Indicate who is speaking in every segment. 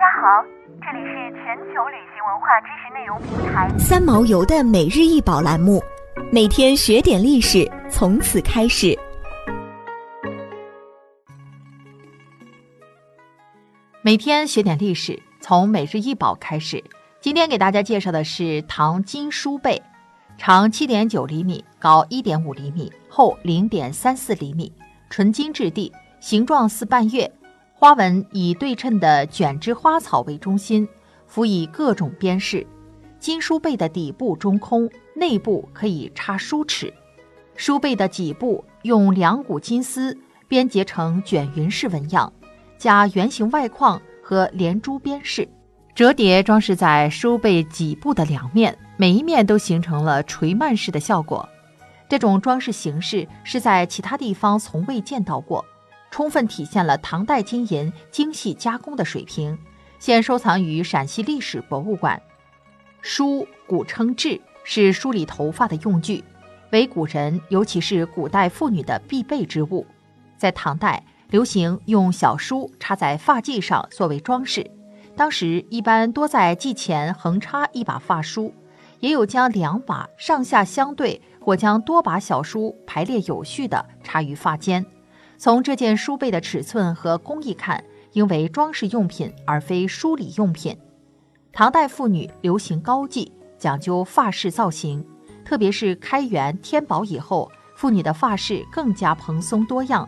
Speaker 1: 家好，这里是全球旅行文化知识内容平台
Speaker 2: 三毛游的每日一宝栏目，每天学点历史，从此开始。
Speaker 3: 每天学点历史，从每日一宝开始。今天给大家介绍的是唐金书贝，长七点九厘米，高一点五厘米，厚零点三四厘米，纯金质地，形状似半月。花纹以对称的卷枝花草为中心，辅以各种边饰。金书背的底部中空，内部可以插书齿。书背的脊部用两股金丝编结成卷云式纹样，加圆形外框和连珠边饰，折叠装饰在书背脊部的两面，每一面都形成了垂蔓式的效果。这种装饰形式是在其他地方从未见到过。充分体现了唐代金银精细加工的水平，现收藏于陕西历史博物馆。梳古称髻，是梳理头发的用具，为古人尤其是古代妇女的必备之物。在唐代，流行用小梳插在发髻上作为装饰，当时一般多在髻前横插一把发梳，也有将两把上下相对或将多把小梳排列有序地插于发间。从这件书背的尺寸和工艺看，应为装饰用品而非梳理用品。唐代妇女流行高髻，讲究发饰造型，特别是开元、天宝以后，妇女的发饰更加蓬松多样，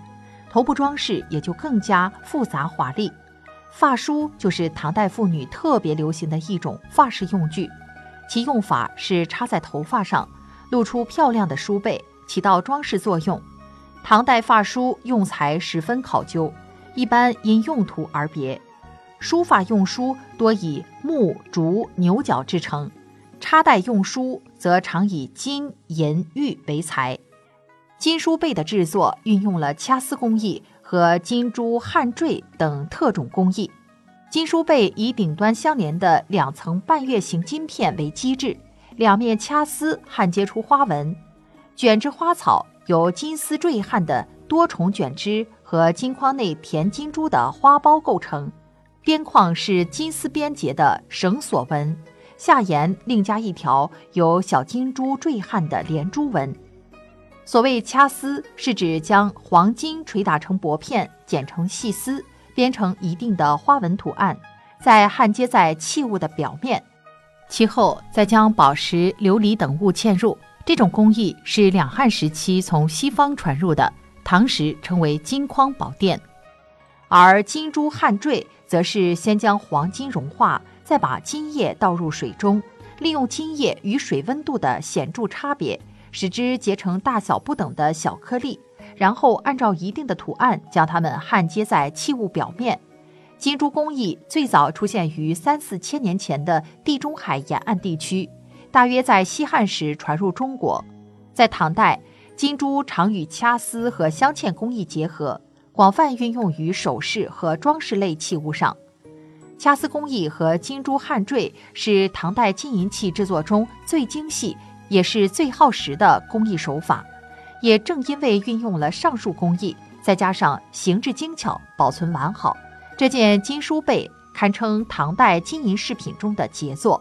Speaker 3: 头部装饰也就更加复杂华丽。发梳就是唐代妇女特别流行的一种发饰用具，其用法是插在头发上，露出漂亮的梳背，起到装饰作用。唐代发梳用材十分考究，一般因用途而别。梳发用梳多以木、竹、牛角制成，插袋用梳则常以金、银、玉为材。金梳背的制作运用了掐丝工艺和金珠焊缀等特种工艺。金梳背以顶端相连的两层半月形金片为基质，两面掐丝焊接出花纹，卷枝花草。由金丝缀焊的多重卷枝和金框内填金珠的花苞构成，边框是金丝编结的绳索纹，下沿另加一条由小金珠缀焊的连珠纹。所谓掐丝，是指将黄金捶打成薄片，剪成细丝，编成一定的花纹图案，再焊接在器物的表面，其后再将宝石、琉璃等物嵌入。这种工艺是两汉时期从西方传入的，唐时称为金框宝殿，而金珠焊缀则是先将黄金融化，再把金液倒入水中，利用金液与水温度的显著差别，使之结成大小不等的小颗粒，然后按照一定的图案将它们焊接在器物表面。金珠工艺最早出现于三四千年前的地中海沿岸地区。大约在西汉时传入中国，在唐代，金珠常与掐丝和镶嵌工艺结合，广泛运用于首饰和装饰类器物上。掐丝工艺和金珠焊缀是唐代金银器制作中最精细也是最耗时的工艺手法。也正因为运用了上述工艺，再加上形制精巧、保存完好，这件金书贝堪称唐代金银饰品中的杰作。